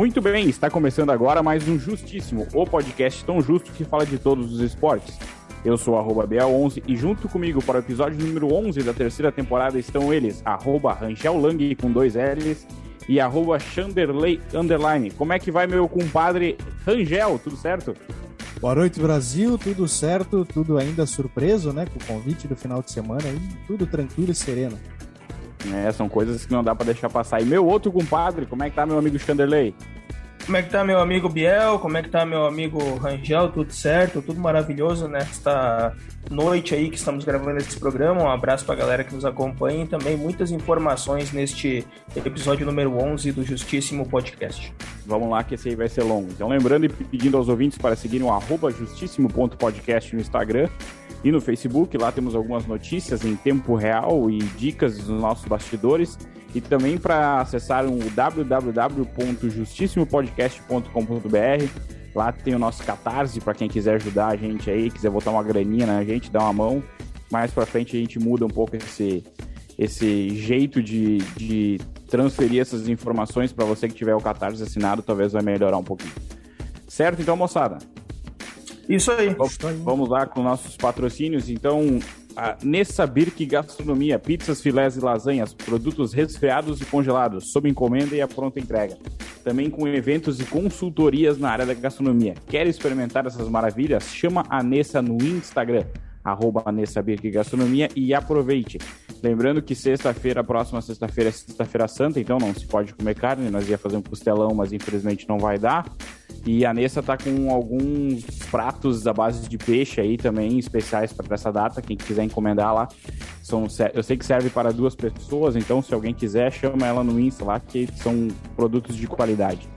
Muito bem, está começando agora mais um Justíssimo, o podcast tão justo que fala de todos os esportes. Eu sou arroba BA11 e junto comigo para o episódio número 11 da terceira temporada estão eles, arroba Rangel Lang com dois L's e arroba Chanderley Underline. Como é que vai meu compadre Rangel, tudo certo? Boa noite, Brasil, tudo certo, tudo ainda surpreso, né, com o convite do final de semana, aí, tudo tranquilo e sereno. É, são coisas que não dá para deixar passar. E meu outro compadre, como é que tá meu amigo Chanderley? Como é que tá meu amigo Biel? Como é que tá meu amigo Rangel? Tudo certo? Tudo maravilhoso nesta noite aí que estamos gravando esse programa. Um abraço pra galera que nos acompanha e também muitas informações neste episódio número 11 do Justíssimo Podcast. Vamos lá que esse aí vai ser longo. Então lembrando e pedindo aos ouvintes para seguirem o arroba justíssimo.podcast no Instagram e no Facebook. Lá temos algumas notícias em tempo real e dicas dos nossos bastidores. E também para acessar o www.justissimopodcast.com.br. Lá tem o nosso Catarse para quem quiser ajudar a gente aí, quiser botar uma graninha na gente, dar uma mão. Mais para frente a gente muda um pouco esse, esse jeito de, de transferir essas informações para você que tiver o Catarse assinado, talvez vai melhorar um pouquinho. Certo? Então, moçada, isso aí. Vamos lá com nossos patrocínios. Então, a Nessa Birk Gastronomia, pizzas, filés e lasanhas, produtos resfriados e congelados, sob encomenda e a pronta entrega. Também com eventos e consultorias na área da gastronomia. Quer experimentar essas maravilhas? Chama a Nessa no Instagram, arroba Nessa Birk Gastronomia e aproveite. Lembrando que sexta-feira, próxima sexta-feira é sexta-feira santa, então não se pode comer carne. Nós ia fazer um costelão, mas infelizmente não vai dar. E a Nessa tá com alguns pratos à base de peixe aí também, especiais para essa data. Quem quiser encomendar lá, são, eu sei que serve para duas pessoas, então se alguém quiser, chama ela no Insta lá, que são produtos de qualidade.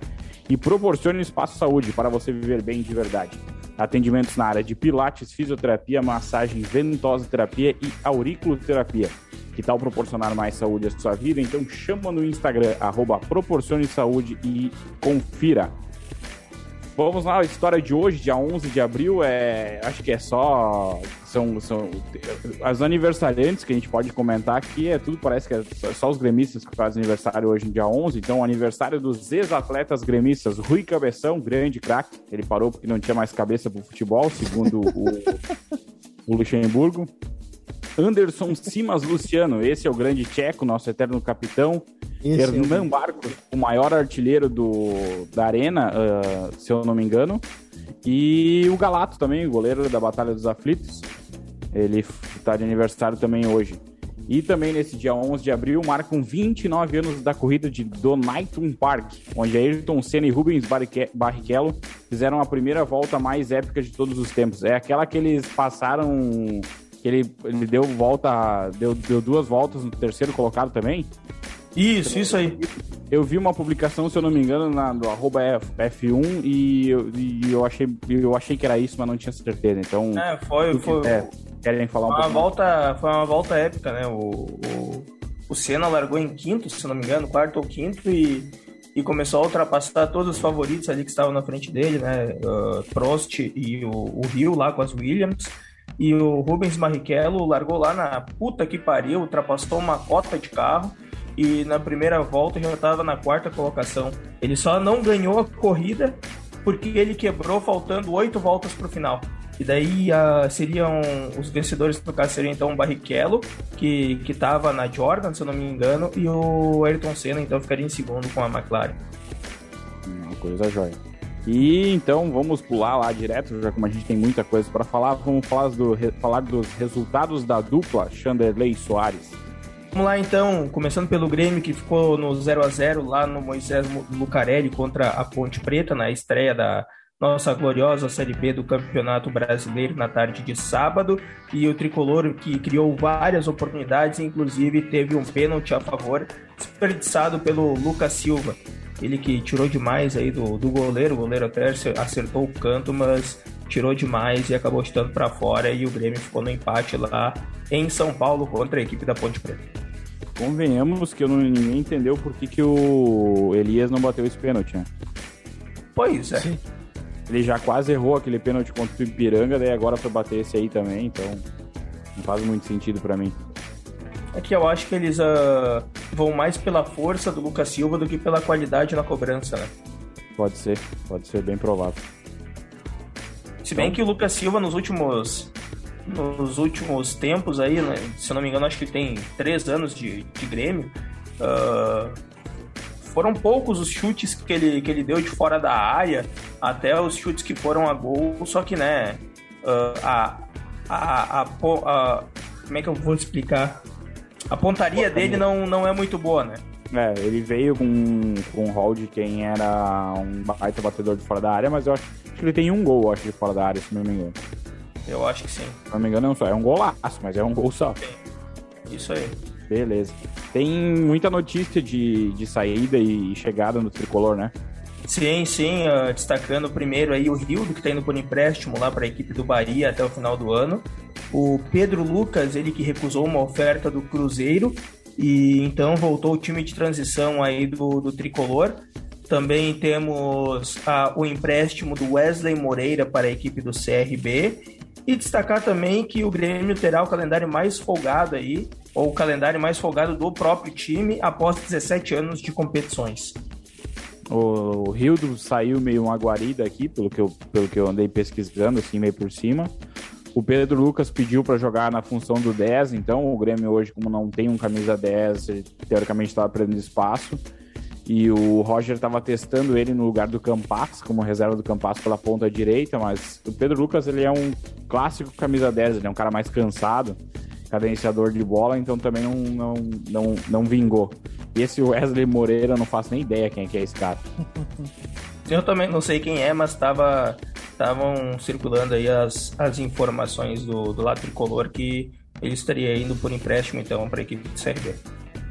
E proporcione um espaço saúde para você viver bem de verdade. Atendimentos na área de pilates, fisioterapia, massagem, ventosa terapia e auriculoterapia. Que tal proporcionar mais saúde à sua vida? Então chama no Instagram, arroba Proporcione Saúde e confira. Vamos lá, a história de hoje, dia 11 de abril, é, acho que é só são, são as aniversariantes que a gente pode comentar aqui, é tudo parece que é só os gremistas que fazem aniversário hoje dia 11, então aniversário dos ex-atletas gremistas, Rui Cabeção, grande craque, ele parou porque não tinha mais cabeça pro futebol, segundo o, o Luxemburgo. Anderson Simas Luciano, esse é o grande tcheco, nosso eterno capitão. Esse Hernan é Barcos, o maior artilheiro do, da Arena, uh, se eu não me engano. E o Galato também, o goleiro da Batalha dos Aflitos. Ele está de aniversário também hoje. E também nesse dia 11 de abril marcam 29 anos da corrida de Donington Park, onde Ayrton Senna e Rubens Barrichello fizeram a primeira volta mais épica de todos os tempos. É aquela que eles passaram ele, ele deu volta, deu, deu duas voltas no terceiro colocado também. Isso, isso aí. Eu vi uma publicação, se eu não me engano, na, do arroba F, 1 e, eu, e eu, achei, eu achei que era isso, mas não tinha certeza. Então. É, foi. foi querem falar um uma volta Foi uma volta épica, né? O, o, o Senna largou em quinto, se não me engano, quarto ou quinto, e, e começou a ultrapassar todos os favoritos ali que estavam na frente dele, né? Uh, Prost e o, o Rio lá com as Williams. E o Rubens Barrichello largou lá na puta que pariu, ultrapassou uma cota de carro e na primeira volta já estava na quarta colocação. Ele só não ganhou a corrida porque ele quebrou faltando oito voltas para o final. E daí uh, seriam os vencedores no caso seriam então o Barrichello, que que estava na Jordan, se eu não me engano, e o Ayrton Senna então ficaria em segundo com a McLaren. Uma coisa jóia. E então vamos pular lá direto, já como a gente tem muita coisa para falar, vamos falar, do, falar dos resultados da dupla Chanderley e Soares. Vamos lá então, começando pelo Grêmio que ficou no 0 a 0 lá no Moisés Lucarelli contra a Ponte Preta na estreia da nossa gloriosa Série B do Campeonato Brasileiro na tarde de sábado e o tricolor que criou várias oportunidades, inclusive teve um pênalti a favor desperdiçado pelo Lucas Silva. Ele que tirou demais aí do, do goleiro, o goleiro até acertou o canto, mas tirou demais e acabou chutando para fora e o Grêmio ficou no empate lá em São Paulo contra a equipe da Ponte Preta. Convenhamos que eu não, ninguém entendeu por que, que o Elias não bateu esse pênalti, né? Pois é. Sim. Ele já quase errou aquele pênalti contra o Ipiranga, daí agora foi bater esse aí também, então não faz muito sentido para mim. É que eu acho que eles uh, vão mais pela força do Lucas Silva do que pela qualidade na cobrança, né? Pode ser, pode ser bem provável. Se bem que o Lucas Silva nos últimos nos últimos tempos aí, né, se não me engano, acho que tem três anos de, de Grêmio. Uh, foram poucos os chutes que ele, que ele deu de fora da área, até os chutes que foram a gol, só que, né, uh, a, a, a, a, Como é que eu vou explicar? A pontaria dele não, não é muito boa, né? É, ele veio com, com um rol de quem era um baita batedor de fora da área, mas eu acho, que ele tem um gol, acho, de fora da área, se não me engano. Eu acho que sim. Se não me engano, não só. É um golaço, mas é um gol só. Isso aí. Beleza. Tem muita notícia de, de saída e chegada no tricolor, né? Sim, sim, uh, destacando primeiro aí o Rildo, que está indo por empréstimo lá para a equipe do Bahia até o final do ano. O Pedro Lucas, ele que recusou uma oferta do Cruzeiro e então voltou o time de transição aí do, do Tricolor. Também temos uh, o empréstimo do Wesley Moreira para a equipe do CRB. E destacar também que o Grêmio terá o calendário mais folgado aí, ou o calendário mais folgado do próprio time após 17 anos de competições. O Rildo saiu meio uma guarida aqui, pelo que, eu, pelo que eu andei pesquisando, assim, meio por cima. O Pedro Lucas pediu para jogar na função do 10, então o Grêmio hoje, como não tem um camisa 10, teoricamente estava perdendo espaço. E o Roger estava testando ele no lugar do Campas, como reserva do Campas pela ponta direita, mas o Pedro Lucas ele é um clássico camisa 10, ele é um cara mais cansado, cadenciador de bola, então também não, não, não, não vingou. E esse Wesley Moreira, eu não faço nem ideia quem é, que é esse cara. Eu também não sei quem é, mas estava estavam circulando aí as, as informações do, do lado tricolor que ele estaria indo por empréstimo então para a equipe de Série B.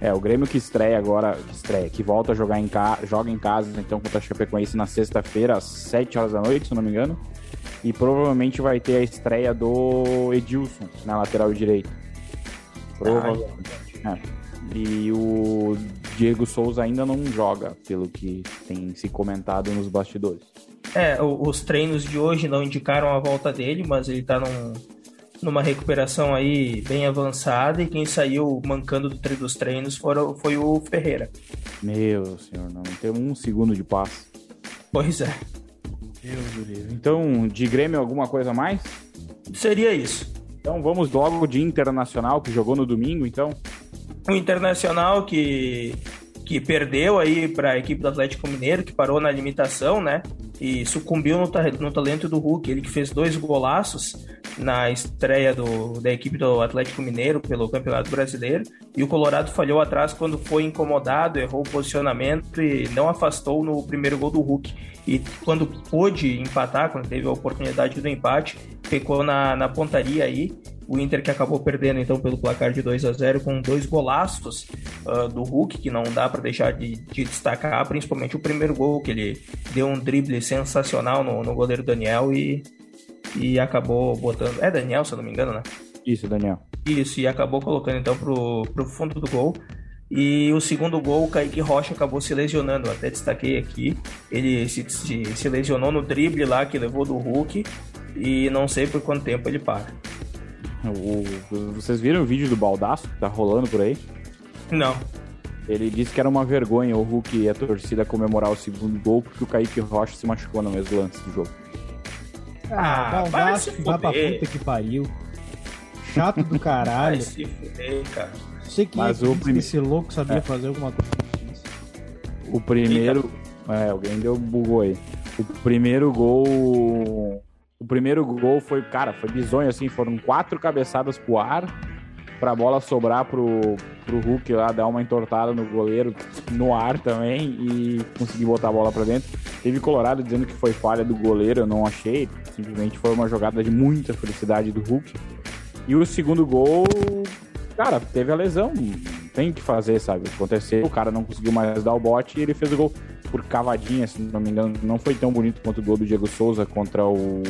É, o Grêmio que estreia agora, que estreia, que volta a jogar em casa, joga em casa então contra a Chapecoense na sexta-feira às 7 horas da noite, se não me engano. E provavelmente vai ter a estreia do Edilson na lateral direita. Provavelmente. É. E o Diego Souza ainda não joga, pelo que tem se comentado nos bastidores. É, os treinos de hoje não indicaram a volta dele, mas ele tá num, numa recuperação aí bem avançada e quem saiu mancando do tre dos treinos foram, foi o Ferreira. Meu senhor, não tem um segundo de paz. Pois é. Então, de Grêmio, alguma coisa a mais? Seria isso. Então vamos logo de Internacional, que jogou no domingo, então. O Internacional que, que perdeu aí para a equipe do Atlético Mineiro, que parou na limitação, né? E sucumbiu no, no talento do Hulk. Ele que fez dois golaços na estreia do, da equipe do Atlético Mineiro pelo Campeonato Brasileiro. E o Colorado falhou atrás quando foi incomodado, errou o posicionamento e não afastou no primeiro gol do Hulk. E quando pôde empatar, quando teve a oportunidade do empate, pecou na, na pontaria aí. O Inter que acabou perdendo então pelo placar de 2 a 0 com dois golaços uh, do Hulk, que não dá para deixar de, de, destacar, principalmente o primeiro gol, que ele deu um drible sensacional no, no goleiro Daniel e, e acabou botando. É Daniel, se eu não me engano, né? Isso, Daniel. Isso, e acabou colocando então pro, pro fundo do gol. E o segundo gol, o Kaique Rocha acabou se lesionando. Eu até destaquei aqui. Ele se, se, se lesionou no drible lá que levou do Hulk. E não sei por quanto tempo ele para. O, vocês viram o vídeo do Baldaço que tá rolando por aí? Não. Ele disse que era uma vergonha o Hulk e a torcida comemorar o segundo gol porque o Kaique Rocha se machucou no mesmo lance do jogo. Ah, ah Baldaço que vai pra puta que pariu. Chato do caralho. Vai se fuder, cara. Sei que Mas o prime... esse louco sabia é. fazer alguma coisa. O primeiro. É, alguém deu bugou aí. O primeiro gol o primeiro gol foi, cara, foi bizonho, assim, foram quatro cabeçadas pro ar, pra bola sobrar pro, pro Hulk lá, dar uma entortada no goleiro no ar também e conseguir botar a bola pra dentro. Teve Colorado dizendo que foi falha do goleiro, eu não achei, simplesmente foi uma jogada de muita felicidade do Hulk. E o segundo gol, cara, teve a lesão, tem que fazer, sabe? Aconteceu, o cara não conseguiu mais dar o bote e ele fez o gol por cavadinha, se não me engano. Não foi tão bonito quanto o gol do Diego Souza contra o.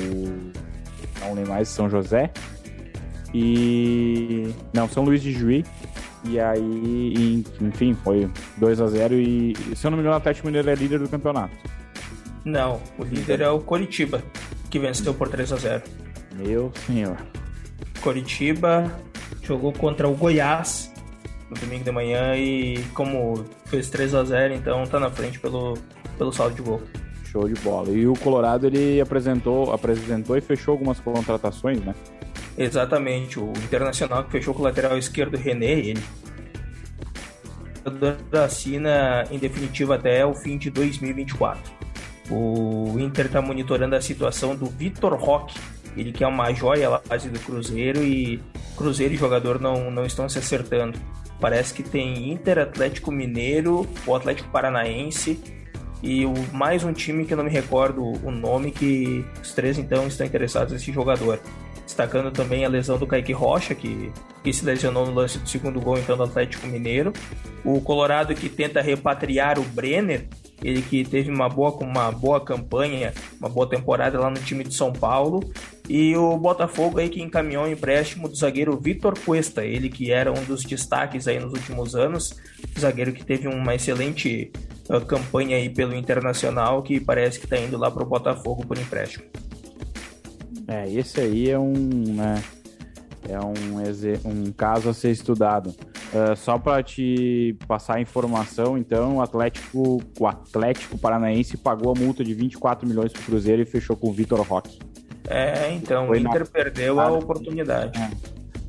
Não lembro mais, São José. E. Não, São Luís de Juí. E aí, enfim, foi 2 a 0 e, se eu não me engano, o Atlético Mineiro é líder do campeonato. Não, o líder é o Coritiba, que venceu por 3 a 0 Meu senhor. Coritiba jogou contra o Goiás no domingo de manhã e como fez 3 a 0 então tá na frente pelo, pelo saldo de gol. Show de bola. E o Colorado ele apresentou, apresentou e fechou algumas contratações, né? Exatamente. O Internacional que fechou com o lateral esquerdo René, ele assina em definitiva até o fim de 2024. O Inter está monitorando a situação do Vitor Roque, ele que é uma joia lá base do Cruzeiro e Cruzeiro e jogador não, não estão se acertando. Parece que tem Inter, Atlético Mineiro, o Atlético Paranaense e o, mais um time que eu não me recordo o nome, que os três então estão interessados nesse jogador. Destacando também a lesão do Kaique Rocha, que, que se lesionou no lance do segundo gol então do Atlético Mineiro. O Colorado que tenta repatriar o Brenner, ele que teve uma boa, uma boa campanha, uma boa temporada lá no time de São Paulo. E o Botafogo aí que encaminhou o empréstimo do zagueiro Vitor Cuesta, ele que era um dos destaques aí nos últimos anos, zagueiro que teve uma excelente uh, campanha aí pelo Internacional, que parece que está indo lá para o Botafogo por empréstimo. É, esse aí é um, né, é um, um caso a ser estudado. Uh, só para te passar a informação, então, o Atlético, o Atlético Paranaense pagou a multa de 24 milhões para o Cruzeiro e fechou com o Vitor Roque. É, então, Foi o Inter perdeu a oportunidade. É.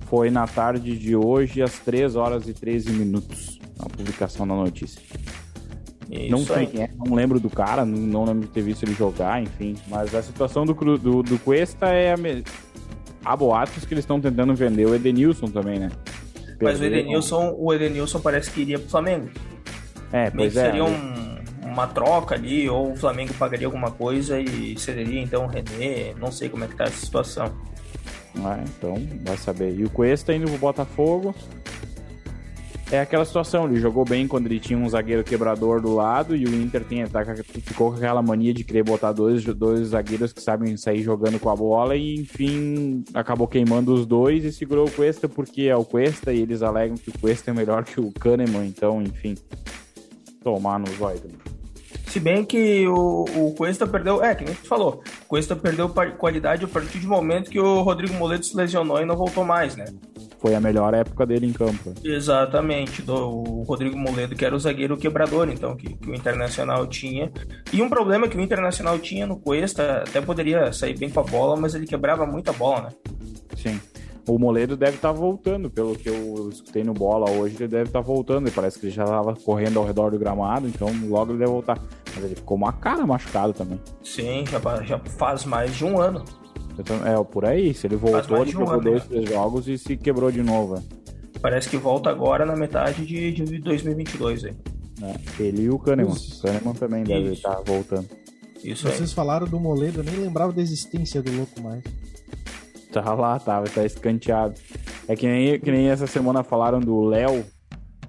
Foi na tarde de hoje, às 3 horas e 13 minutos, a publicação da notícia. Isso não sei quem é, não lembro do cara, não, não, lembro de ter visto ele jogar, enfim. Mas a situação do, do, do Cuesta é a mesma. Há boatos que eles estão tentando vender o Edenilson também, né? Mas o Edenilson, o Edenilson parece que iria pro Flamengo. É, pois é. Seria um, uma troca ali, ou o Flamengo pagaria alguma coisa e cederia então o René. Não sei como é que tá essa situação. Ah, então, vai saber. E o Cuesta indo pro Botafogo. É aquela situação, ele jogou bem quando ele tinha um zagueiro quebrador do lado e o Inter tem, tá, ficou com aquela mania de querer botar dois, dois zagueiros que sabem sair jogando com a bola e enfim acabou queimando os dois e segurou o Cuesta porque é o Cuesta e eles alegam que o Cuesta é melhor que o Kahneman, então enfim, tomar no zóio. Se bem que o, o Cuesta perdeu, é, que nem tu falou, o Cuesta perdeu qualidade a partir do momento que o Rodrigo Moledo se lesionou e não voltou mais, né? foi a melhor época dele em campo. Exatamente, do o Rodrigo Moledo, que era o zagueiro quebrador, então, que, que, o Internacional tinha. E um problema que o Internacional tinha no Cuesta, até poderia sair bem com a bola, mas ele quebrava muita bola, né? Sim. O Moledo deve estar tá voltando, pelo que eu escutei no bola hoje, ele deve estar tá voltando. E parece que ele já estava correndo ao redor do gramado, então logo ele deve voltar. Mas ele ficou uma cara machucado também. Sim, já, já faz mais de um ano. É, por aí. Se ele voltou, ele jogou dois, três jogos e se quebrou de novo. É. Parece que volta agora na metade de, de 2022. Aí. É, ele e o Kahneman. O Kahneman também Isso. deve estar voltando. Isso Vocês aí. falaram do Moledo, eu nem lembrava da existência do louco mais. Tá lá, tava, tá escanteado. É que nem, que nem essa semana falaram do Léo,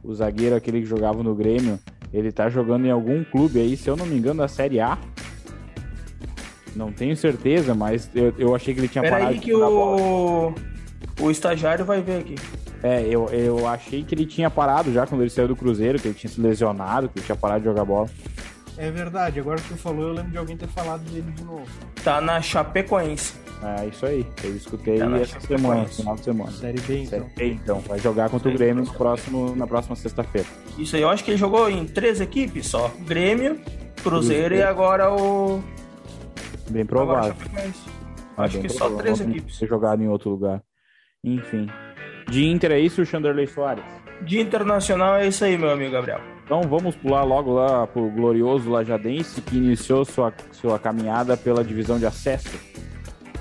o zagueiro aquele que jogava no Grêmio. Ele tá jogando em algum clube aí, se eu não me engano, da Série A. Não tenho certeza, mas eu, eu achei que ele tinha Pera parado aí que o... o estagiário vai ver aqui. É, eu, eu achei que ele tinha parado já quando ele saiu do Cruzeiro, que ele tinha se lesionado, que ele tinha parado de jogar bola. É verdade, agora que tu falou, eu lembro de alguém ter falado dele de novo. Tá na Chapecoense. É, isso aí. Eu escutei tá essa semana, final de semana. Série B, então. Série B, então. Vai jogar contra Série o Grêmio no próximo, na próxima sexta-feira. Isso aí, eu acho que ele jogou em três equipes só. Grêmio, Cruzeiro, e agora o Bem provável. Acho que só três equipes. Ter jogado em outro lugar. Enfim. De Inter é isso, Chanderley Soares? De Internacional é isso aí, meu amigo Gabriel. Então vamos pular logo lá pro glorioso Lajadense, que iniciou sua, sua caminhada pela divisão de acesso.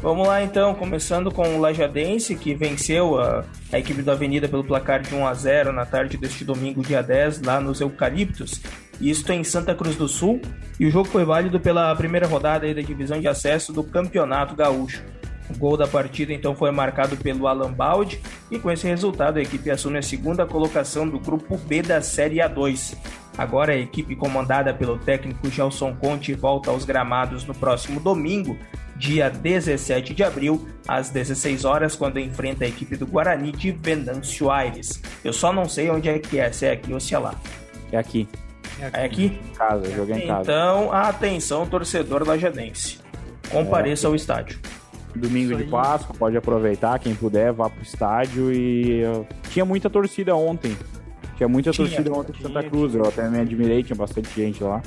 Vamos lá então, começando com o Lajadense, que venceu a, a equipe da Avenida pelo placar de 1 a 0 na tarde deste domingo, dia 10, lá nos Eucaliptos isto em Santa Cruz do Sul, e o jogo foi válido pela primeira rodada da divisão de acesso do Campeonato Gaúcho. O gol da partida então foi marcado pelo Alan Baldi e com esse resultado a equipe assume a segunda colocação do grupo B da Série A2. Agora a equipe comandada pelo técnico Gelson Conte volta aos gramados no próximo domingo, dia 17 de abril, às 16 horas, quando enfrenta a equipe do Guarani de Venâncio Aires. Eu só não sei onde é que é, se é aqui ou se é lá. É aqui. É aqui? Em casa, joguei em casa. Então, atenção, torcedor lajadense. Compareça é. ao estádio. Domingo de Páscoa, pode aproveitar, quem puder, vá pro estádio e tinha muita torcida ontem. Tinha muita tinha, torcida ontem em Santa Cruz, eu até me admirei, tinha bastante gente lá.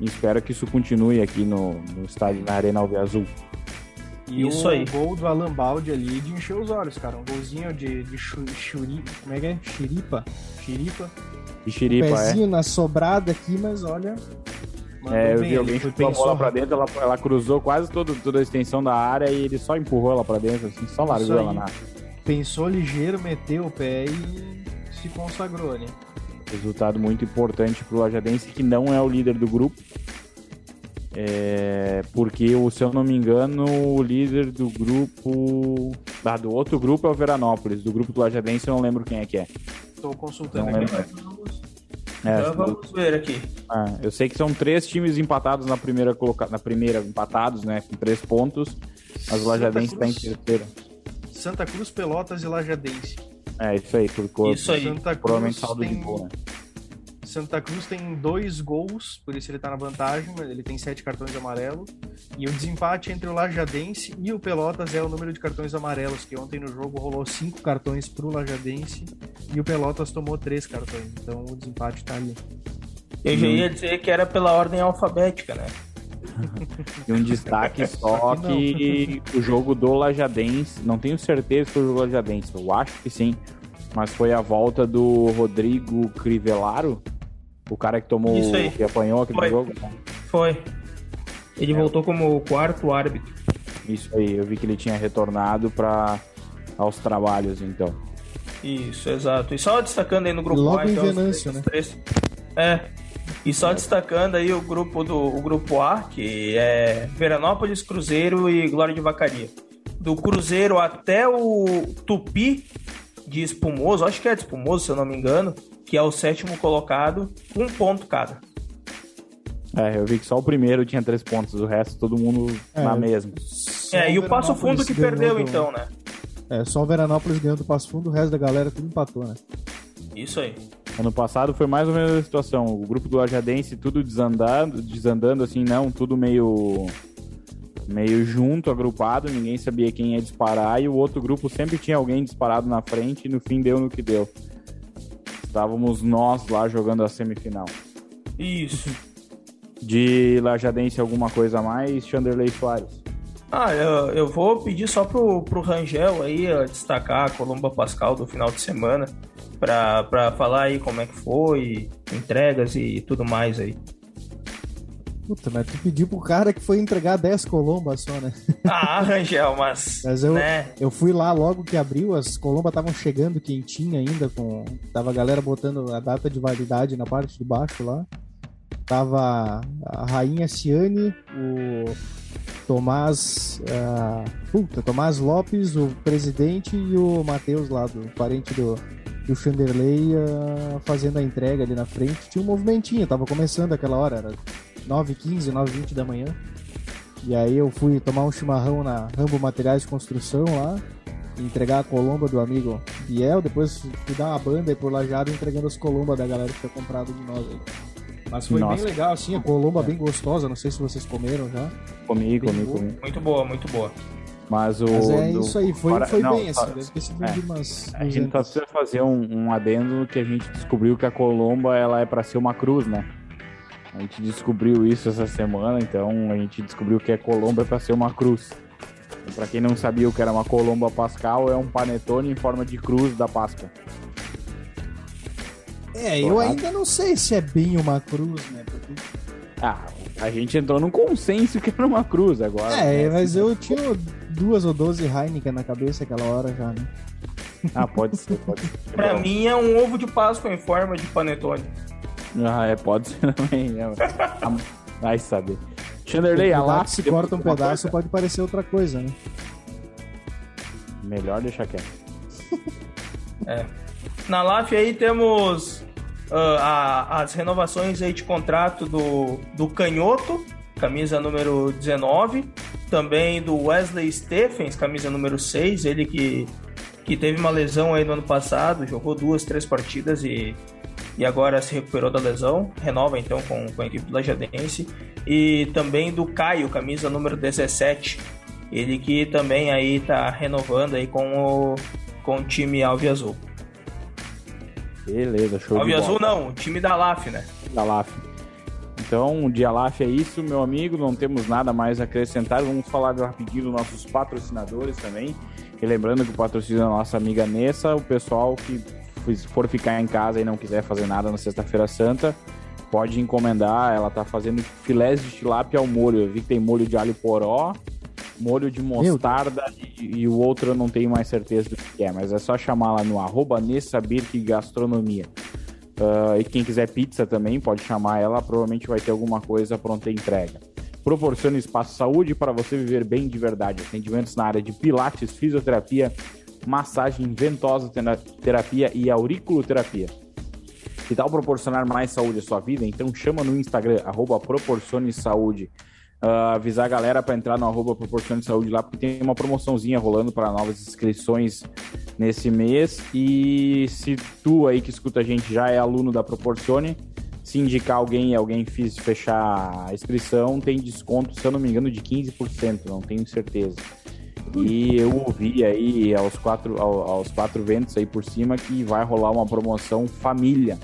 E espero que isso continue aqui no, no estádio, na Arena Alve Azul. E Isso o aí. gol do Alan Balde ali de encher os olhos, cara. Um golzinho de, de churi, como é que é? Xiripa. Xiripa. E xiripa, um pezinho é. na sobrada aqui, mas olha. É, eu vi alguém chutou a bola pra dentro, ela, ela cruzou quase todo, toda a extensão da área e ele só empurrou ela pra dentro, assim, só largou ela na. Pensou ligeiro, meteu o pé e se consagrou ali. Resultado muito importante pro Lajadense, que não é o líder do grupo. É, porque, se eu não me engano, o líder do grupo. Ah, do outro grupo é o Veranópolis. Do grupo do Lajadense eu não lembro quem é que é. Estou consultando não aqui. É, então vamos ver aqui. Ah, eu sei que são três times empatados na primeira coloca... na primeira, empatados, né? Com três pontos. Mas o Lajadense está em terceiro. Santa Cruz, Pelotas e Lajadense. É, isso aí, por cor. Isso aí. Santa Cruz provavelmente saldo tem... de boa. Né? Santa Cruz tem dois gols, por isso ele tá na vantagem, ele tem sete cartões amarelos. E o desempate entre o Lajadense e o Pelotas é o número de cartões amarelos, que ontem no jogo rolou cinco cartões pro Lajadense e o Pelotas tomou três cartões. Então o desempate tá ali. Eu já ia dizer que era pela ordem alfabética, né? E um destaque só que, o jogo do Lajadense, não tenho certeza se foi o jogo do Lajadense, eu acho que sim, mas foi a volta do Rodrigo Crivellaro, o cara que tomou, que apanhou aquele Foi. jogo? Foi. Ele é. voltou como quarto árbitro. Isso aí, eu vi que ele tinha retornado para aos trabalhos, então. Isso, exato. E só destacando aí no grupo Logo A, então, Venâncio, né? Três... É. E só destacando aí o grupo do o grupo A, que é Veranópolis, Cruzeiro e Glória de Vacaria. Do Cruzeiro até o Tupi de Espumoso, acho que é de Espumoso, se eu não me engano, que é o sétimo colocado, um ponto cada. É, eu vi que só o primeiro tinha três pontos, o resto todo mundo é, na mesma. É, e o Passo Fundo que perdeu do... então, né? É, só o Veranópolis ganhou do Passo Fundo, o resto da galera tudo empatou, né? Isso aí. Ano passado foi mais ou menos a situação. O grupo do Ajadense tudo desandando, desandando assim, não, tudo meio meio junto, agrupado, ninguém sabia quem ia disparar e o outro grupo sempre tinha alguém disparado na frente e no fim deu no que deu. Estávamos nós lá jogando a semifinal. Isso. De Lajadense alguma coisa a mais, Chanderley Soares. Ah, eu, eu vou pedir só pro, pro Rangel aí destacar a Colomba Pascal do final de semana para falar aí como é que foi, entregas e tudo mais aí. Puta, mas tu pediu pro cara que foi entregar 10 colombas só, né? Ah, Rangel, mas. mas eu, né? eu fui lá logo que abriu, as colombas estavam chegando quentinha ainda, com. Tava a galera botando a data de validade na parte de baixo lá. Tava a Rainha Ciane, o Tomás. Uh, puta, Tomás Lopes, o presidente, e o Matheus lá, do parente do, do Chanderley, uh, fazendo a entrega ali na frente. Tinha um movimentinho, tava começando aquela hora, era 9h15, 9h20 da manhã. E aí eu fui tomar um chimarrão na Rambo Materiais de Construção lá, entregar a colomba do amigo Biel, depois fui dar uma banda aí por lajado entregando as colombas da galera que tinha comprado de nós aí. Mas foi Nossa. bem legal, assim, a colomba é. bem gostosa, não sei se vocês comeram já. Comi, comi, comi. Muito boa, muito boa. Mas, o, Mas é do... isso aí, foi, foi não, bem assim, deve ter sido é, umas... A gente só precisa fazer um, um adendo que a gente descobriu que a colomba, ela é para ser uma cruz, né? A gente descobriu isso essa semana, então a gente descobriu que a colomba é para ser uma cruz. Para quem não sabia o que era uma colomba pascal, é um panetone em forma de cruz da Páscoa. É, eu ainda não sei se é bem uma cruz, né? Porque... Ah, a gente entrou num consenso que era uma cruz agora. É, né? mas eu tinha duas ou doze Heineken na cabeça aquela hora já, né? Ah, pode ser, pode ser. pra mim é um ovo de Páscoa em forma de panetone. Ah, é, pode ser também. É. Vai saber. Chanderley, a lá. Se corta um pedaço, coisa. pode parecer outra coisa, né? Melhor deixar quieto. é. Na LAF aí temos uh, a, as renovações aí de contrato do, do Canhoto, camisa número 19. Também do Wesley Stephens, camisa número 6. Ele que, que teve uma lesão aí no ano passado, jogou duas, três partidas e e agora se recuperou da lesão, renova então com, com a equipe do Lajadense. E também do Caio, camisa número 17, ele que também aí tá renovando aí com o, com o time Alve Azul. Beleza, show Alve Azul não, o time da LAF, né? Da LAF. Então, o Dialaf é isso, meu amigo. Não temos nada mais a acrescentar. Vamos falar rapidinho dos nossos patrocinadores também. E lembrando que o patrocínio da nossa amiga Nessa, o pessoal que for ficar em casa e não quiser fazer nada na Sexta-feira Santa, pode encomendar. Ela tá fazendo filés de tilápia ao molho. Eu vi que tem molho de alho poró, molho de mostarda e, e, o outro eu não tenho mais certeza do que é, mas é só chamar lá no arroba Gastronomia. Uh, e quem quiser pizza também, pode chamar ela, provavelmente vai ter alguma coisa pronta entrega. Proporciona espaço saúde para você viver bem de verdade. Atendimentos na área de pilates, fisioterapia, massagem ventosa, terapia e auriculoterapia. Que tal proporcionar mais saúde à sua vida? Então chama no Instagram, arroba Proporcione Saúde. Uh, avisar a galera para entrar no arroba Proporcione Saúde lá, porque tem uma promoçãozinha rolando para novas inscrições nesse mês. E se tu aí que escuta a gente já é aluno da Proporcione, se indicar alguém e alguém fiz fechar a inscrição, tem desconto, se eu não me engano, de 15%, não tenho certeza. E eu ouvi aí aos quatro, aos quatro ventos aí por cima que vai rolar uma promoção família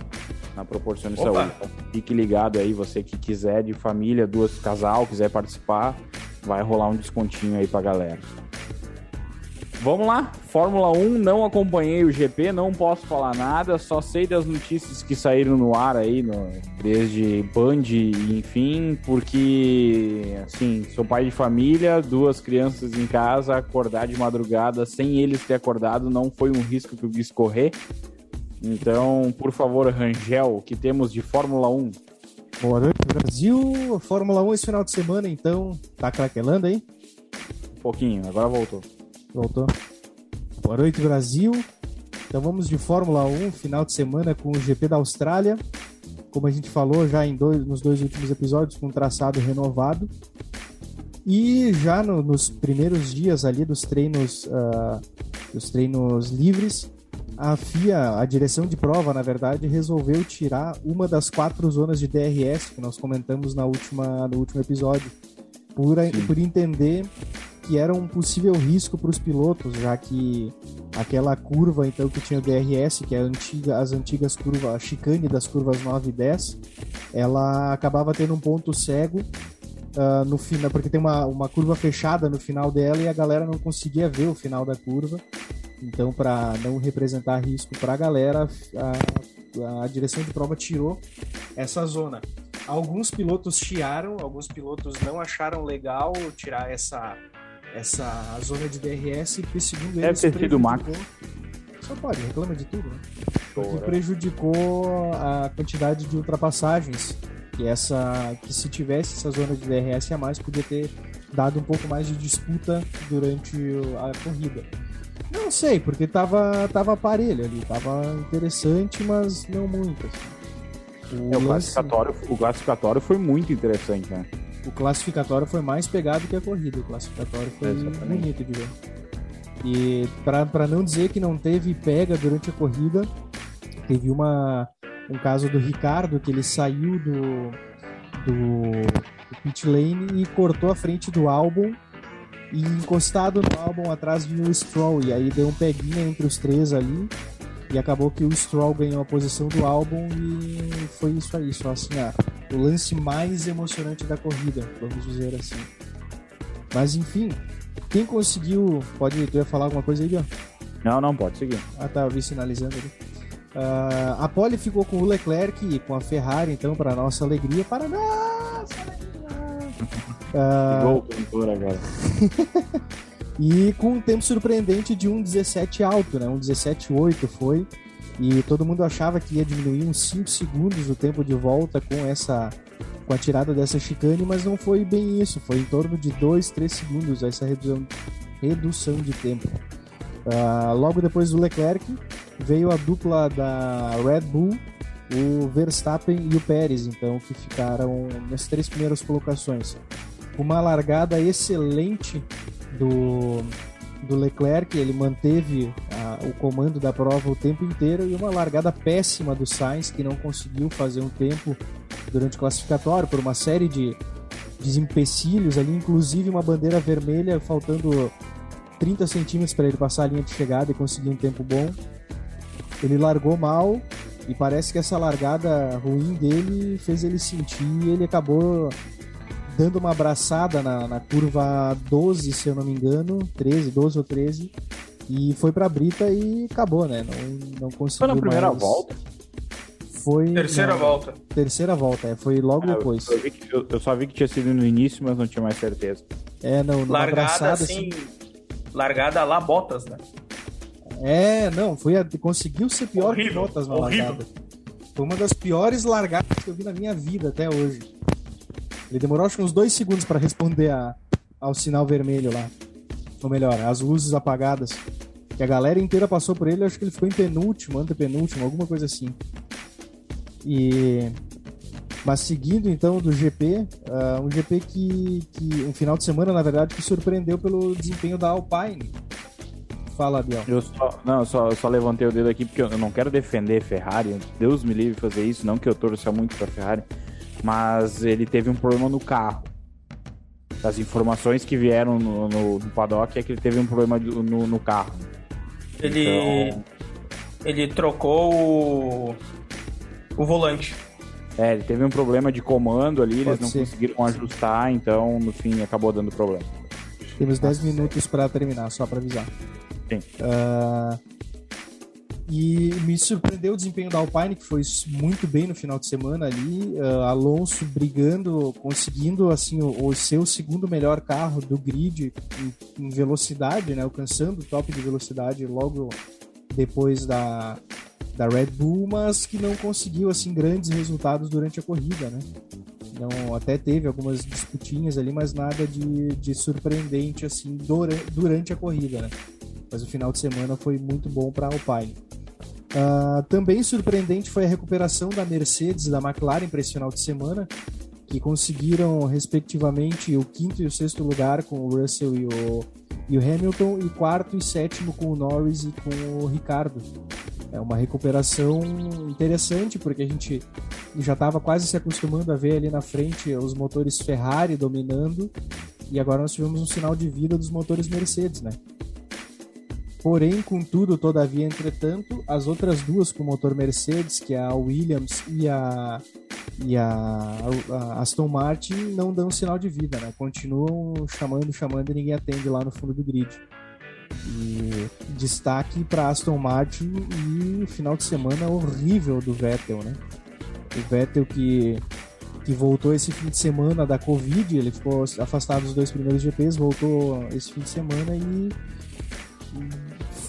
na Proporcione Opa. Saúde. Então, fique ligado aí, você que quiser de família, duas casal, quiser participar, vai rolar um descontinho aí pra galera. Vamos lá, Fórmula 1, não acompanhei o GP, não posso falar nada, só sei das notícias que saíram no ar aí, no, desde Band, enfim, porque, assim, sou pai de família, duas crianças em casa, acordar de madrugada sem eles ter acordado não foi um risco que eu quis correr. Então, por favor, Rangel, o que temos de Fórmula 1? Boa noite, Brasil. Fórmula 1 esse final de semana, então, tá craquelando aí? Um pouquinho, agora voltou. Voltou. Boa noite, Brasil. Então vamos de Fórmula 1, final de semana com o GP da Austrália. Como a gente falou já em dois, nos dois últimos episódios, com um traçado renovado. E já no, nos primeiros dias ali dos treinos, uh, dos treinos livres, a FIA, a direção de prova, na verdade, resolveu tirar uma das quatro zonas de DRS que nós comentamos na última, no último episódio, por, por entender que era um possível risco para os pilotos, já que aquela curva então que tinha o DRS, que é antiga, as antigas curvas, a chicane das curvas 9 e 10, ela acabava tendo um ponto cego uh, no final, porque tem uma, uma curva fechada no final dela e a galera não conseguia ver o final da curva. Então, para não representar risco para a galera, a, direção de prova tirou essa zona. Alguns pilotos chiaram, alguns pilotos não acharam legal tirar essa essa zona de DRS, porque segundo Deve eles. Deve ter sido o Max. Só pode, reclama de tudo, né? Porque prejudicou a quantidade de ultrapassagens. Que, essa, que se tivesse essa zona de DRS a mais, podia ter dado um pouco mais de disputa durante a corrida. Não sei, porque tava, tava aparelho ali, tava interessante, mas não muito. Assim. O, é, o, classificatório, o classificatório foi muito interessante, né? o classificatório foi mais pegado que a corrida. O classificatório foi Exatamente. bonito de ver. E para não dizer que não teve pega durante a corrida, teve uma um caso do Ricardo que ele saiu do, do, do pit lane e cortou a frente do álbum e encostado no álbum atrás vinha o Stroll e aí deu um peguinha entre os três ali e acabou que o Stroll ganhou a posição do álbum e foi isso aí, só assim, ah, o lance mais emocionante da corrida, vamos dizer assim. Mas enfim, quem conseguiu. Pode. Tu ia falar alguma coisa aí, Bia? Não, não, pode seguir. Ah, tá, eu vi sinalizando ali. Uh, a Pole ficou com o Leclerc e com a Ferrari, então, para nossa alegria. Para nossa alegria! Uh... agora. e com um tempo surpreendente de 1,17 alto, né? Um 17,8 foi. E todo mundo achava que ia diminuir uns 5 segundos o tempo de volta com essa com a tirada dessa chicane, mas não foi bem isso. Foi em torno de 2, 3 segundos essa redução, redução de tempo. Uh, logo depois do Leclerc veio a dupla da Red Bull, o Verstappen e o Pérez, então que ficaram nas três primeiras colocações. Uma largada excelente do do Leclerc, ele manteve a, o comando da prova o tempo inteiro e uma largada péssima do Sainz, que não conseguiu fazer um tempo durante o classificatório por uma série de desempecilhos ali, inclusive uma bandeira vermelha faltando 30 centímetros para ele passar a linha de chegada e conseguir um tempo bom. Ele largou mal E parece que essa largada ruim dele fez ele sentir e ele acabou dando uma abraçada na, na curva 12, se eu não me engano, 13, 12 ou 13, e foi pra Brita e acabou, né? Não, não conseguiu. Foi na primeira mais... volta? Foi. Terceira volta. Terceira volta, é, foi logo ah, depois. Eu, eu, eu, só vi que tinha sido no início, mas não tinha mais certeza. É, não, largada abraçada, assim, assim. Largada lá botas, né? É, não, foi a, conseguiu ser pior horrível, que botas na horrível. largada. Foi uma das piores largadas que eu vi na minha vida até hoje. Ele demorou acho que uns dois segundos para responder a, ao sinal vermelho lá. Ou melhor, as luzes apagadas. Que a galera inteira passou por ele, acho que ele ficou em penúltimo, antepenúltimo, alguma coisa assim. E mas seguindo então do GP, uh, ah, um GP que, que um final de semana na verdade que surpreendeu pelo desempenho da Alpine. Fala, Biel. Eu só, não, eu só, eu só levantei o dedo aqui porque eu não quero defender Ferrari. Deus me livre fazer isso, não que eu torça muito para Ferrari, mas ele teve um problema no carro. As informações que vieram no, no, no paddock é que ele teve um problema no, no carro. Ele, então... ele trocou o, o volante. É, ele teve um problema de comando ali, Pode eles não ser. conseguiram ajustar, então no fim acabou dando problema. Temos 10 minutos para terminar, só para avisar. Sim. Uh, e me surpreendeu o desempenho da Alpine, que foi muito bem no final de semana ali. Uh, Alonso brigando, conseguindo assim o, o, seu segundo melhor carro do grid em, em, velocidade, né? Alcançando o top de velocidade logo depois da, da Red Bull, mas que não conseguiu assim grandes resultados durante a corrida, né? Não, até teve algumas disputinhas ali, mas nada de, de surpreendente assim durante, durante a corrida, né? Mas o final de semana foi muito bom para a Alpine. Uh, também surpreendente foi a recuperação da Mercedes e da McLaren para esse final de semana, que conseguiram, respectivamente, o quinto e o sexto lugar com o Russell e o, e o Hamilton, e quarto e sétimo com o Norris e com o Ricardo. É uma recuperação interessante, porque a gente já estava quase se acostumando a ver ali na frente os motores Ferrari dominando, e agora nós tivemos um sinal de vida dos motores Mercedes, né? Porém, contudo, todavia, entretanto, as outras duas com motor Mercedes, que é a Williams e a, e a, a Aston Martin, não dão sinal de vida, né? Continuam chamando, chamando e ninguém atende lá no fundo do grid. E destaque para Aston Martin e final de semana horrível do Vettel, né? O Vettel que, que voltou esse fim de semana da Covid, ele ficou afastado dos dois primeiros GPs, voltou esse fim de semana e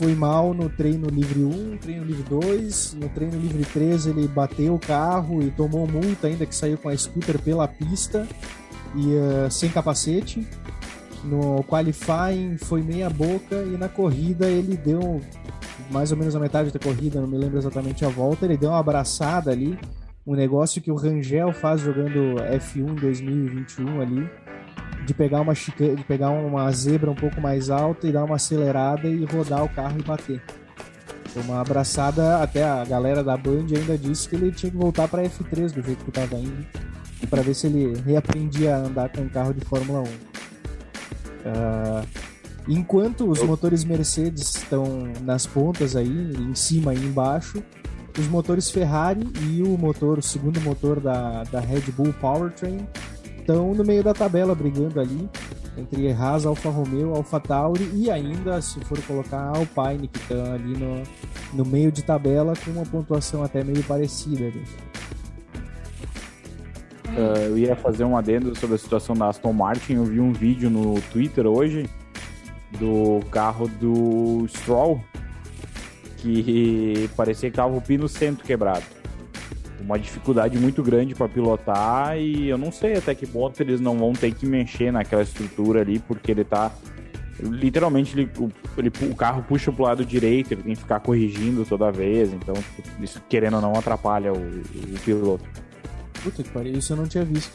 foi mal no treino livre 1, treino livre 2, no treino livre 3 ele bateu o carro e tomou multa ainda que saiu com a scooter pela pista e uh, sem capacete. No qualifying foi meia boca e na corrida ele deu mais ou menos a metade da corrida, não me lembro exatamente a volta, ele deu uma abraçada ali, um negócio que o Rangel faz jogando F1 2021 ali de pegar uma chica... de pegar uma zebra um pouco mais alta e dar uma acelerada e rodar o carro e bater. Uma abraçada, até a galera da Band ainda disse que ele tinha que voltar para F3 do jeito que estava indo, para ver se ele reaprendia a andar com um carro de Fórmula 1. Uh, ah, enquanto os motores Mercedes estão nas pontas aí, em cima e embaixo, os motores Ferrari e o motor, o segundo motor da, da Red Bull Powertrain estão no meio da tabela brigando ali entre Haas, Alfa Romeo, Alfa Tauri e ainda, se for colocar, Alpine, que estão ali no, no meio de tabela com uma pontuação até meio parecida. Ali. Uh, eu ia fazer um adendo sobre a situação da Aston Martin. Eu vi um vídeo no Twitter hoje do carro do Stroll que parecia que tava o pino centro quebrado uma dificuldade muito grande para pilotar e eu não sei até que ponto eles não vão ter que mexer naquela estrutura ali, porque ele tá. Literalmente, ele, o, ele, o carro puxa pro lado direito, ele tem que ficar corrigindo toda vez, então, tipo, isso querendo ou não atrapalha o, o piloto. Puta que pariu, isso eu não tinha visto.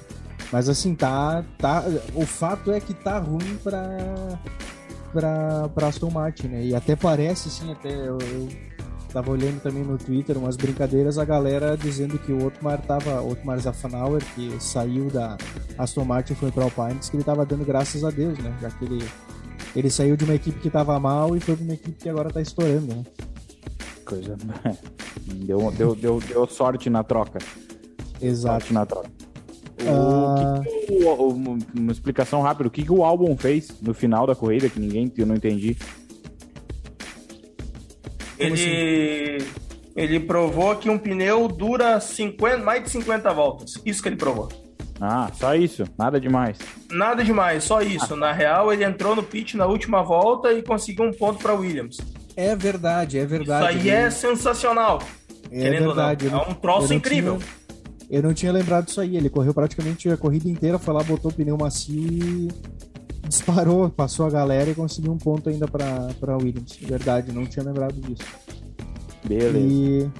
Mas assim, tá. tá o fato é que tá ruim pra. pra, pra Aston Martin, né? E até parece, assim, até. Eu, eu Tava olhando também no Twitter umas brincadeiras, a galera dizendo que o Otmar tava, Otmar Zafnauer, que saiu da Aston Martin e foi para Alpine, disse que ele tava dando graças a Deus, né? Já que ele, ele saiu de uma equipe que tava mal e foi para uma equipe que agora tá estourando, né? Coisa Deu, deu, deu, deu sorte na troca. Exato. Sorte na troca. O, que que o- o- uma explicação rápida. O que, que o álbum fez no final da corrida, que ninguém eu não entendi. Ele, ele provou que um pneu dura 50, mais de 50 voltas. Isso que ele provou. Ah, só isso. Nada demais. Nada demais, só isso. Na real, ele entrou no pit na última volta e conseguiu um ponto para Williams. É verdade, é Isso verdade. aí é sensacional. É querendo verdade. ou não. É um troço incrível. tinha- eu não tinha lembrado disso aí. Ele correu praticamente a corrida inteira, foi lá, botou o pneu macio e disparou, passou a galera e conseguiu um ponto ainda pra Williams. Verdade, não tinha lembrado disso. Beleza. E,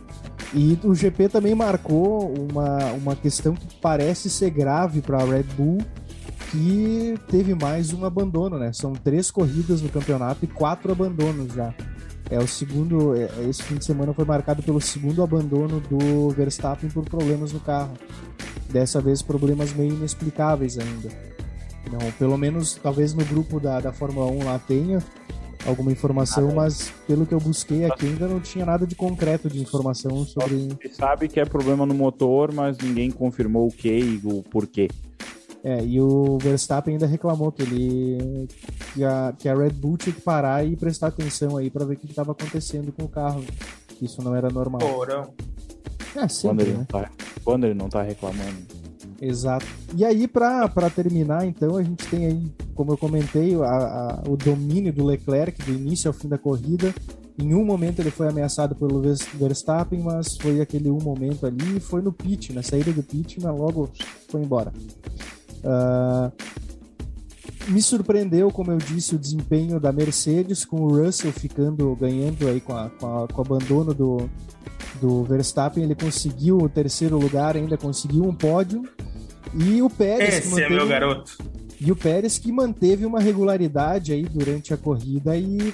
e o GP também marcou uma, uma questão que parece ser grave para a Red Bull, que teve mais um abandono, né? São três corridas no campeonato e quatro abandonos já. É o segundo. é- Esse fim de semana foi marcado pelo segundo abandono do Verstappen por problemas no carro. Dessa vez problemas meio inexplicáveis ainda. Não, pelo menos talvez no grupo da, da Fórmula 1 lá tenha alguma informação, mas pelo que eu busquei aqui ainda não tinha nada de concreto de informação sobre. Ele sabe que é problema no motor, mas ninguém confirmou o que e o porquê. É, e o Verstappen ainda reclamou que ele que a, que a Red Bull tinha que parar e prestar atenção aí para ver o que estava acontecendo com o carro. Isso não era normal. Porão. É, Quando sempre, ele, né? não tá, quando ele não tá reclamando. Exato. E aí, para terminar, então, a gente tem aí, como eu comentei, a- a- o domínio do Leclerc do início ao fim da corrida. Em um momento ele foi ameaçado pelo Vers- Verstappen, mas foi aquele um momento ali e foi no pit, na saída do pit, mas logo foi embora. Ah, me surpreendeu, como eu disse, o desempenho da Mercedes, com o Russell ficando, ganhando aí com, a- com a- com o abandono do, do Verstappen. Ele conseguiu o terceiro lugar, ainda conseguiu um pódio. E o Pérez, que Esse é meu garoto. e o Pérez que manteve uma regularidade aí durante a corrida e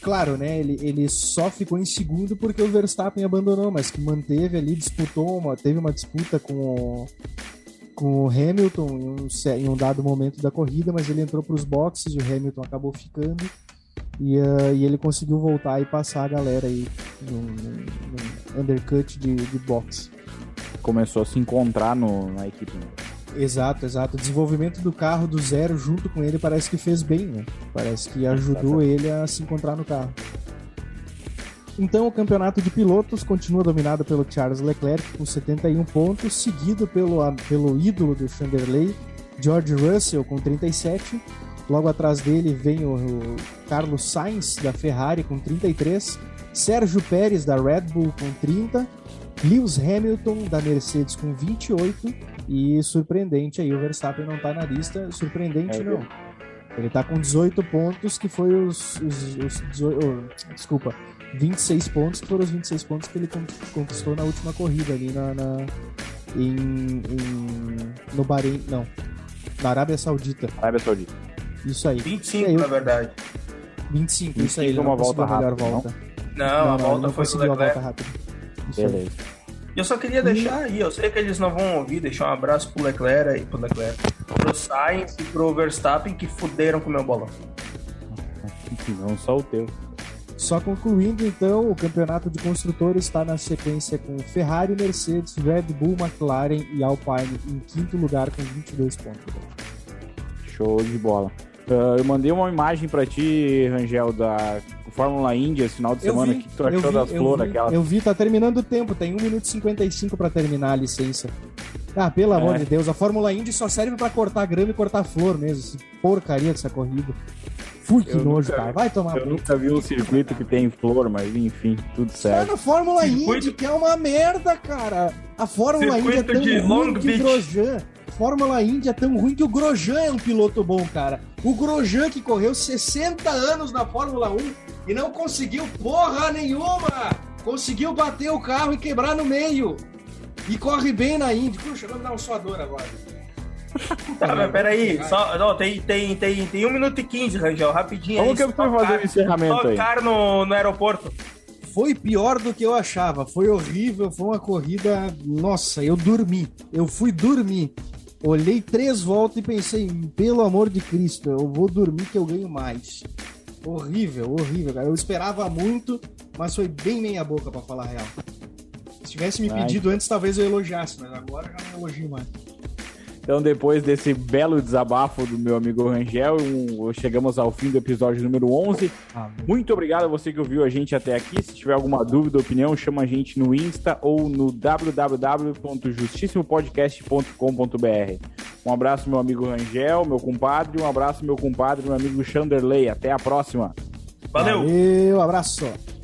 claro, né, ele, ele só ficou em segundo porque o Verstappen abandonou, mas que manteve ali, disputou uma, teve uma disputa com o, com o Hamilton em um, em um dado momento da corrida, mas ele entrou para os boxes e o Hamilton acabou ficando e, ah, e ele conseguiu voltar e passar a galera aí num- num undercut de, de boxe. Começou a se encontrar no, na equipe. né? Exato, exato. O desenvolvimento do carro do zero junto com ele parece que fez bem, né? Parece que ajudou ele a se encontrar no carro. Então o campeonato de pilotos continua dominado pelo Charles Leclerc com 71 pontos, seguido pelo, pelo ídolo do Chanderley, George Russell com 37. Logo atrás dele vem o, o Carlos Sainz da Ferrari com 33, Sérgio Pérez da Red Bull com 30, Lewis Hamilton da Mercedes com 28 e surpreendente aí o Verstappen não tá na lista, surpreendente É não. Ele tá com 18 pontos que foi os, os, os 18, oh, desculpa, 26 pontos que foram os 26 pontos que ele con- conquistou na última corrida ali na, na- em, em- no Bahrein, não, na Arábia Saudita. Arábia Saudita. Isso aí. 25, E aí, na verdade. 25, isso aí. 25 Ele é não uma volta conseguiu a melhor rápida, volta. Não, Não, a não, ele volta não foi do conseguiu a volta Leclerc. rápida. Beleza. E eu só queria deixar aí, eu sei que eles não vão ouvir, deixar um abraço pro Leclerc, pro Leclerc, pro Sainz e pro Verstappen que fuderam com o meu bolão. Não só o teu. Só concluindo, então, o campeonato de construtores está na sequência com Ferrari, Mercedes, Red Bull, McLaren e Alpine em quinto lugar com 22 pontos. Show de bola. Ah, eu mandei uma imagem pra ti, Rangel, da Fórmula Indy esse final de semana. O que tu eu achou vi, das eu flores? Aquela... eu vi, tá terminando o tempo, tem 1 minuto e 55 para terminar a licença. Ah, pelo amor É. de Deus, a Fórmula Indy só serve para cortar grama e cortar flor mesmo. Essa porcaria dessa corrida. Fui, que Eu nojo, nunca- cara. Vai tomar Eu nunca vi um circuito que tem flor, mas enfim, tudo Só certo. na Fórmula Circuito- Indy, que é uma merda, cara. A Fórmula Indy é Circuito tão de ruim Long que Beach. Fórmula Indy é tão ruim que o Grosjean é um piloto bom, cara. O Grosjean que correu 60 anos na Fórmula 1 e não conseguiu porra nenhuma. Conseguiu bater o carro e quebrar no meio. E corre bem na Indy. Puxa, vamos dar um suador agora. Tá, mas peraí, só, não, tem, tem, tem, tem 1 minuto e 15, Rangel, rapidinho Como aí. que eu fui fazer o encerramento aí? Tocar no, no aeroporto. Foi pior do que eu achava. Foi horrível. Foi uma corrida. Nossa, eu dormi. Eu fui dormir. Olhei três voltas e pensei, pelo amor de Cristo, eu vou dormir que eu ganho mais. Horrível, horrível, cara. Eu esperava muito, mas foi bem meia boca pra falar a real. tivesse me pedido antes, talvez eu elogiasse, mas agora já não elogio mais. Então, depois desse belo desabafo do meu amigo Rangel, um, chegamos ao fim do episódio número 11. Ah, Muito obrigado a você que ouviu a gente até aqui. Se tiver alguma dúvida ou opinião, chama a gente no Insta ou no www.justissimopodcast.com.br. Um abraço, meu amigo Rangel, meu compadre. Um abraço, meu compadre, meu amigo Chanderley. Até a próxima. Valeu! Valeu, abraço!